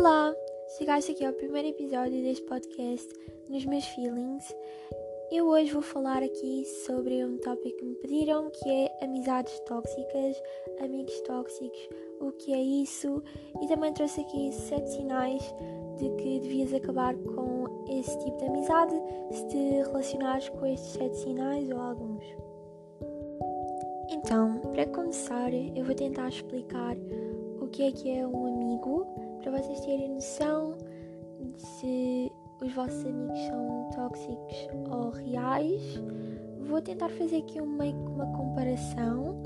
Olá! Chegaste aqui ao primeiro episódio deste podcast Nos Meus Feelings. Eu hoje vou falar aqui sobre um tópico que me pediram, que é amizades tóxicas, amigos tóxicos, o que é isso, e também trouxe aqui sete sinais de que devias acabar com esse tipo de amizade se te relacionares com estes sete sinais ou alguns. Então, para começar, eu vou tentar explicar o que é que é um amigo, para vocês terem noção de se os vossos amigos são tóxicos ou reais. Vou tentar fazer aqui um, que uma comparação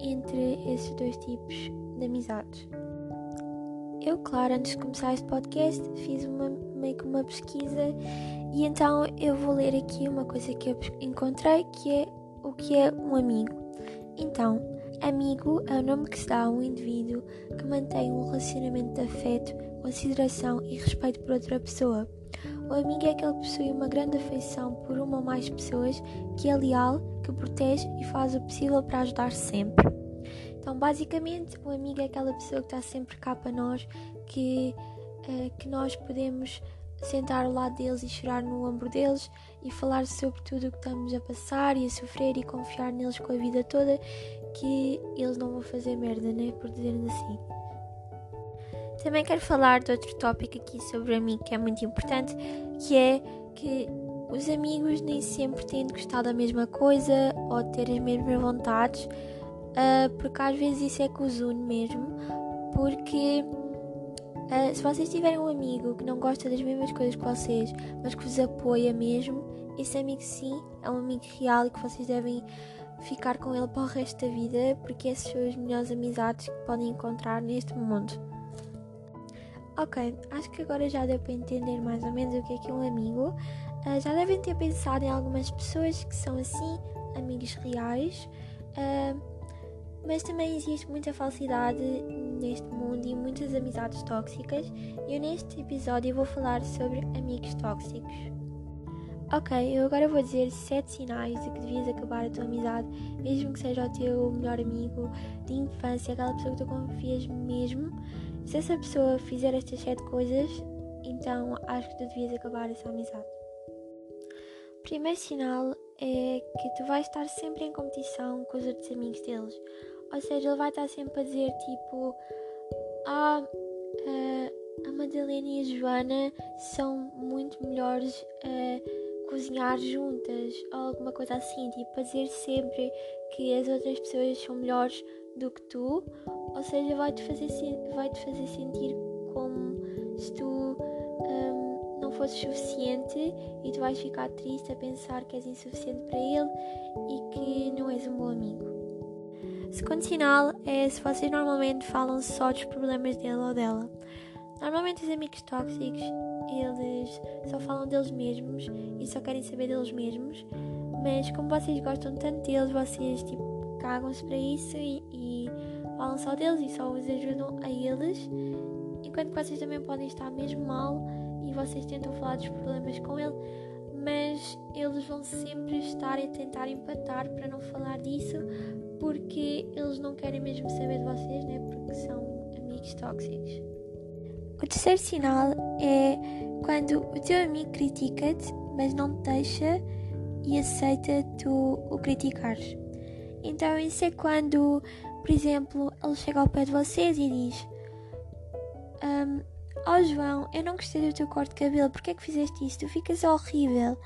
entre esses dois tipos de amizades. Eu, claro, antes de começar este podcast, fiz uma, meio que uma pesquisa e então eu vou ler aqui uma coisa que eu encontrei que é o que é um amigo. Então, amigo é o nome que se dá a um indivíduo que mantém um relacionamento de afeto, consideração e respeito por outra pessoa. O amigo é aquele que possui uma grande afeição por uma ou mais pessoas, que é leal, que protege e faz o possível para ajudar sempre. Então, basicamente, o amigo é aquela pessoa que está sempre cá para nós, que, uh, que nós podemos sentar ao lado deles e chorar no ombro deles e falar sobre tudo o que estamos a passar e a sofrer e confiar neles com a vida toda, que eles não vão fazer merda, né? Por dizermos assim. Também quero falar de outro tópico aqui sobre a mim que é muito importante, que é que os amigos nem sempre têm de gostar da mesma coisa ou ter as mesmas vontades, uh, porque às vezes isso é que os une mesmo, porque uh, se vocês tiverem um amigo que não gosta das mesmas coisas que vocês, mas que vos apoia mesmo, esse amigo sim é um amigo real e que vocês devem ficar com ele para o resto da vida, porque essas são as melhores amizades que podem encontrar neste mundo. Ok, acho que agora já deu para entender mais ou menos o que é que é um amigo. Uh, já devem ter pensado em algumas pessoas que são assim, amigos reais. Uh, mas também existe muita falsidade neste mundo e muitas amizades tóxicas. E eu neste episódio vou falar sobre amigos tóxicos. Ok, eu agora vou dizer 7 sinais de que devias acabar a tua amizade, mesmo que seja o teu melhor amigo de infância, aquela pessoa que tu confias mesmo. Se essa pessoa fizer estas 7 coisas, então acho que tu devias acabar essa amizade. Primeiro sinal é que tu vais estar sempre em competição com os outros amigos deles. Ou seja, ele vai estar sempre a dizer tipo: Ah, uh, a Madalena e a Joana são muito melhores a cozinhar juntas, ou alguma coisa assim. Tipo, a dizer sempre que as outras pessoas são melhores do que tu. Ou seja, vai-te fazer, vai -te fazer sentir como se tu um, não fosses suficiente e tu vais ficar triste a pensar que és insuficiente para ele e que não és um bom amigo. Segundo sinal é se vocês normalmente falam só dos problemas dele ou dela. Normalmente os amigos tóxicos, eles só falam deles mesmos e só querem saber deles mesmos, mas como vocês gostam tanto deles, vocês tipo cagam-se para isso e, e falam só deles e só os ajudam a eles, enquanto que vocês também podem estar mesmo mal e vocês tentam falar dos problemas com ele, mas eles vão sempre estar a tentar empatar para não falar disso, porque eles não querem mesmo saber de vocês, né? Porque são amigos tóxicos. O terceiro sinal é quando o teu amigo critica-te, mas não te deixa e aceita tu o criticares. Então, isso é quando, por exemplo, ele chega ao pé de vocês e diz: um, Oh João, eu não gostei do teu corte de cabelo, porque é que fizeste isso? Tu ficas horrível.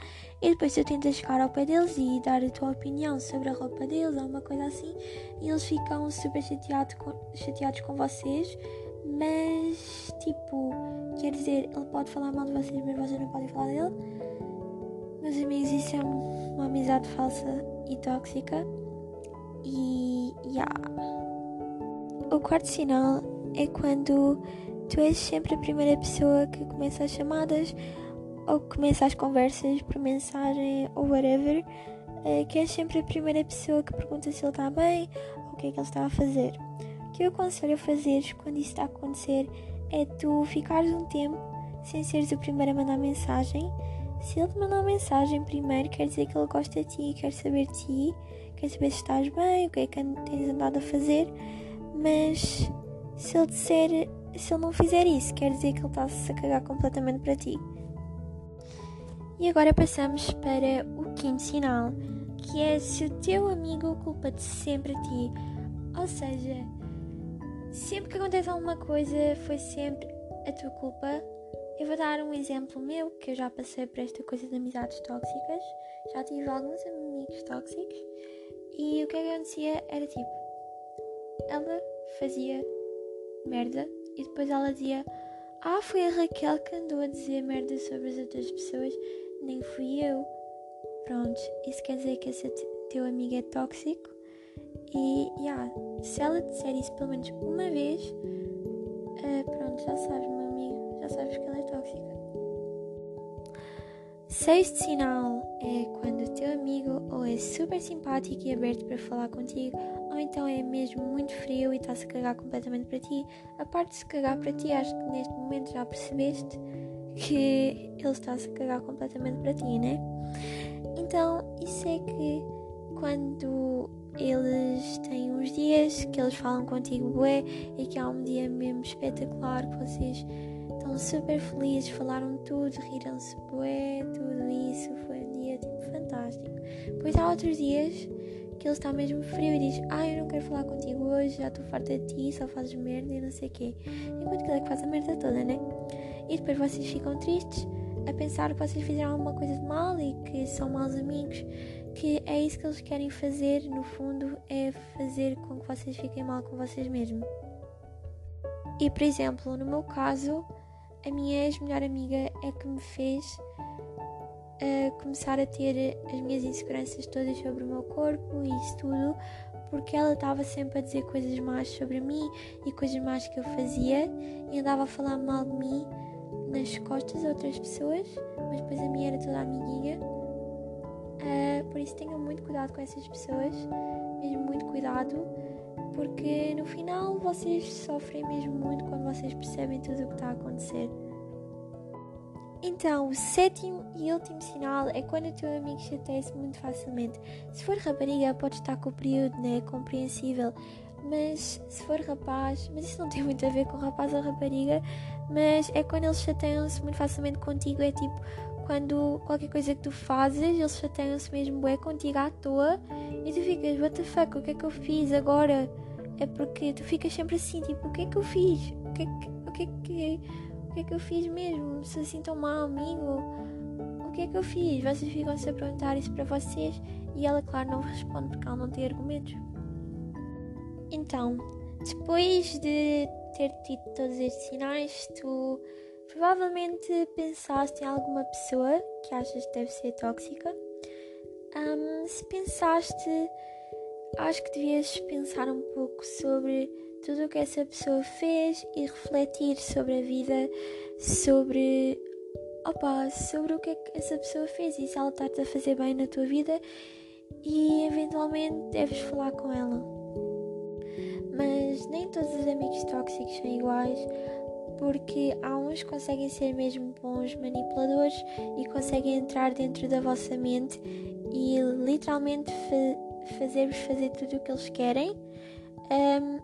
E depois tu tentas chegar ao pé deles e dar a tua opinião sobre a roupa deles ou uma coisa assim, e eles ficam super chateado com, chateados com vocês, mas tipo, quer dizer, ele pode falar mal de vocês, mas vocês não podem falar dele. Meus amigos, isso é uma amizade falsa e tóxica. E. Yeah. O quarto sinal é quando tu és sempre a primeira pessoa que começa as chamadas ou começa as conversas por mensagem ou whatever, é, que és sempre a primeira pessoa que pergunta se ele está bem ou o que é que ele está a fazer. Que eu aconselho a fazer quando está a acontecer é tu ficares um tempo sem seres o primeiro a mandar mensagem. Se ele te mandar mensagem primeiro, quer dizer que ele gosta de ti, quer saber de ti, quer saber se estás bem, o que é que tens andado a fazer, mas se ele disser se ele não fizer isso, quer dizer que ele está-se a cagar completamente para ti. E agora passamos para o quinto sinal, que é se o teu amigo culpa-te sempre a ti. Ou seja, sempre que acontece alguma coisa, foi sempre a tua culpa. Eu vou dar um exemplo meu, que eu já passei por esta coisa de amizades tóxicas. Já tive alguns amigos tóxicos. E o que acontecia era tipo, ela fazia merda e depois ela dizia: Ah, foi a Raquel que andou a dizer merda sobre as outras pessoas, nem fui eu. Pronto, isso quer dizer que esse teu amigo é tóxico. E yeah, se ela disser isso pelo menos uma vez, uh, pronto, já sabes, meu amigo, já sabes que ela é tóxica. Sexto sinal é quando o teu amigo ou é super simpático e aberto para falar contigo, ou então é mesmo muito frio e está-se a cagar completamente para ti. A parte de se cagar para ti, acho que neste momento já percebeste que ele está-se a cagar completamente para ti, né? Então, isso é que quando eles têm uns dias que eles falam contigo bué e que há um dia mesmo espetacular que vocês estão super felizes, falaram tudo, riram-se bué, tudo isso, foi um dia tipo fantástico. Depois há outros dias que ele está mesmo frio e diz, ah, eu não quero falar contigo hoje, já estou farta de ti, só fazes merda e não sei o quê. Enquanto que ele é que faz a merda toda, né? E depois vocês ficam tristes a pensar que vocês fizeram alguma coisa de mal e que são maus amigos, que é isso que eles querem fazer, no fundo, é fazer com que vocês fiquem mal com vocês mesmos. E, por exemplo, no meu caso, a minha ex-melhor amiga é que me fez uh, começar a ter as minhas inseguranças todas sobre o meu corpo e isso tudo, porque ela estava sempre a dizer coisas más sobre mim e coisas más que eu fazia e andava a falar mal de mim nas costas de outras pessoas, mas depois a minha era toda amiguinha. Uh, por isso tenham muito cuidado com essas pessoas, mesmo muito cuidado porque no final vocês sofrem mesmo muito quando vocês percebem tudo o que está a acontecer. Então, o sétimo e último sinal é quando o teu amigo chateia-se muito facilmente. Se for rapariga, pode estar com o período, né? Compreensível. Mas se for rapaz, mas isso não tem muito a ver com rapaz ou rapariga, mas é quando eles chateiam-se muito facilmente contigo. É tipo quando qualquer coisa que tu fazes, eles chateiam-se mesmo é contigo à toa e tu ficas, what the fuck, o que é que eu fiz agora? É porque tu ficas sempre assim, tipo, o que é que eu fiz? O que é que, o que, é que, o que, é que eu fiz mesmo? Se assim tão mal, amigo? O que é que eu fiz? Vocês ficam-se a perguntar isso para vocês e ela, claro, não responde porque ela não tem argumentos. Então, depois de ter tido todos estes sinais, tu provavelmente pensaste em alguma pessoa que achas que deve ser tóxica. Um, se pensaste acho que devias pensar um pouco sobre tudo o que essa pessoa fez e refletir sobre a vida, sobre, opa, sobre o que é que essa pessoa fez e se ela está-te a fazer bem na tua vida e eventualmente deves falar com ela. Mas nem todos os amigos tóxicos são iguais, porque há uns que conseguem ser mesmo bons manipuladores e conseguem entrar dentro da vossa mente e literalmente fazer-vos fazer tudo o que eles querem. Um,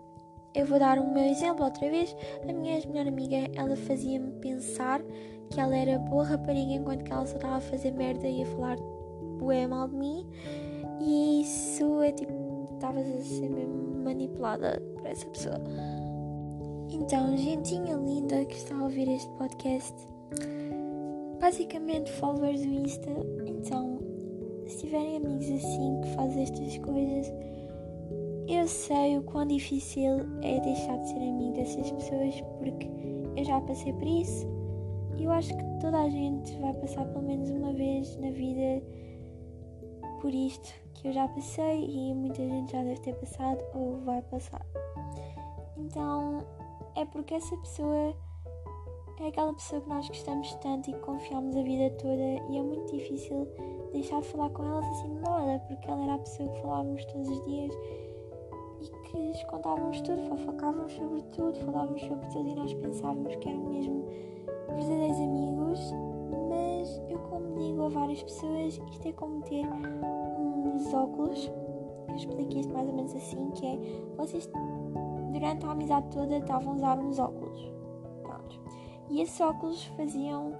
eu vou dar o meu exemplo outra vez. A minha melhor amiga, ela fazia-me pensar que ela era boa rapariga enquanto que ela só estava a fazer merda e a falar bué mal de mim. E isso é tipo, estavas a ser mesmo manipulada por essa pessoa. Então, gentinha linda que está a ouvir este podcast, basicamente followers do Insta, então se tiverem amigos assim que fazem estas coisas, eu sei o quão difícil é deixar de ser amigo dessas pessoas porque eu já passei por isso. E eu acho que toda a gente vai passar pelo menos uma vez na vida por isto que eu já passei e muita gente já deve ter passado ou vai passar. Então é porque essa pessoa é aquela pessoa que nós gostamos tanto e confiamos a vida toda e é muito difícil deixar de falar com elas assim de nada, porque ela era a pessoa que falávamos todos os dias e que lhes contávamos tudo, fofocávamos sobre tudo, falávamos sobre tudo e nós pensávamos que eram mesmo verdadeiros amigos, mas eu como digo a várias pessoas, isto é como ter uns óculos, eu explico isto mais ou menos assim, que é vocês durante a amizade toda estavam a usar uns óculos. E esses óculos faziam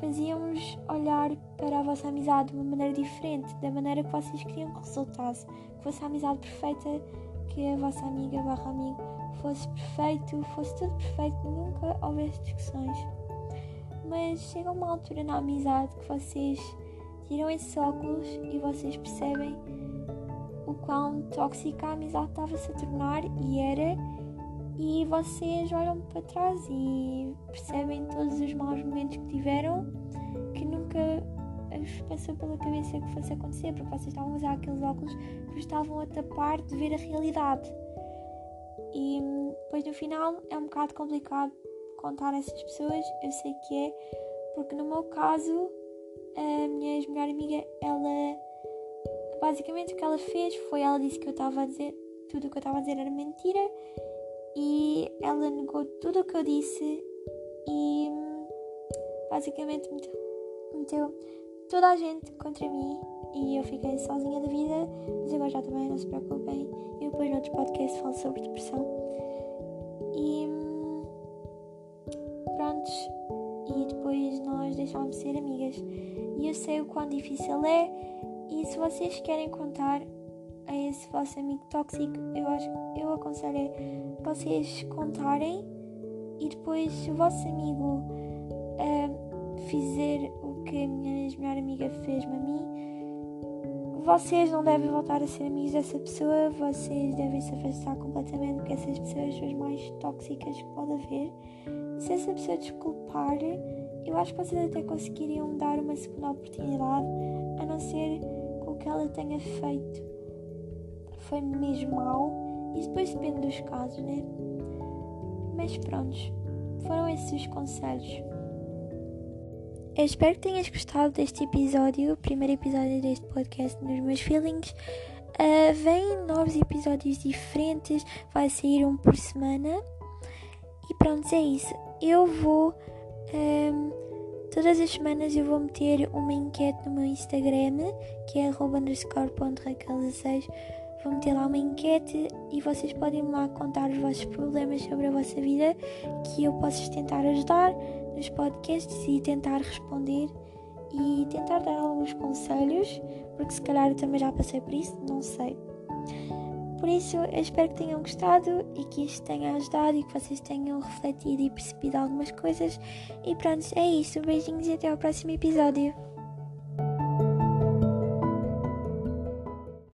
faziam-vos olhar para a vossa amizade de uma maneira diferente, da maneira que vocês queriam que resultasse, que fosse a amizade perfeita, que a vossa amiga barra amigo fosse perfeito, fosse tudo perfeito, nunca houvesse discussões. Mas chega uma altura na amizade que vocês tiram esses óculos e vocês percebem quão tóxica a amizade estava-se a tornar e era e vocês olham para trás e percebem todos os maus momentos que tiveram que nunca vos passou pela cabeça que fosse acontecer, porque vocês estavam a usar aqueles óculos que vos estavam a tapar de ver a realidade. E depois no final é um bocado complicado contar a essas pessoas, eu sei que é, porque no meu caso, a minha ex-melhor amiga, ela basicamente o que ela fez foi ela disse que eu estava a dizer, tudo o que eu estava a dizer era mentira e ela negou tudo o que eu disse e basicamente meteu, toda a gente contra mim e eu fiquei sozinha da vida, mas agora já também não se preocupem, eu depois no outro podcast falo sobre depressão. E prontos e depois nós deixámos de ser amigas. E eu sei o quão difícil é e se vocês querem contar a esse vosso amigo tóxico, eu acho eu aconselho vocês contarem e depois se o vosso amigo uh, fizer o que a minha melhor amiga fez-me a mim, vocês não devem voltar a ser amigos dessa pessoa, vocês devem se afastar completamente porque essas pessoas são as mais tóxicas que pode haver. Se essa pessoa desculpar, eu acho que vocês até conseguiriam dar uma segunda oportunidade, a não ser que ela tenha feito foi mesmo mal. Isso depois depende dos casos, né? Mas prontos, foram esses os conselhos. Eu espero que tenhas gostado deste episódio, o primeiro episódio deste podcast nos meus feelings. Uh, vêm novos episódios diferentes, vai sair um por semana. E pronto, é isso. Eu vou. Um, todas as semanas eu vou meter uma enquete no meu Instagram, que é underscore.raquel16 Vou meter lá uma enquete e vocês podem lá contar os vossos problemas sobre a vossa vida que eu posso tentar ajudar nos podcasts e tentar responder e tentar dar alguns conselhos, porque se calhar eu também já passei por isso, não sei. Por isso, eu espero que tenham gostado e que isto tenha ajudado e que vocês tenham refletido e percebido algumas coisas. E pronto, é isso. Beijinhos e até ao próximo episódio.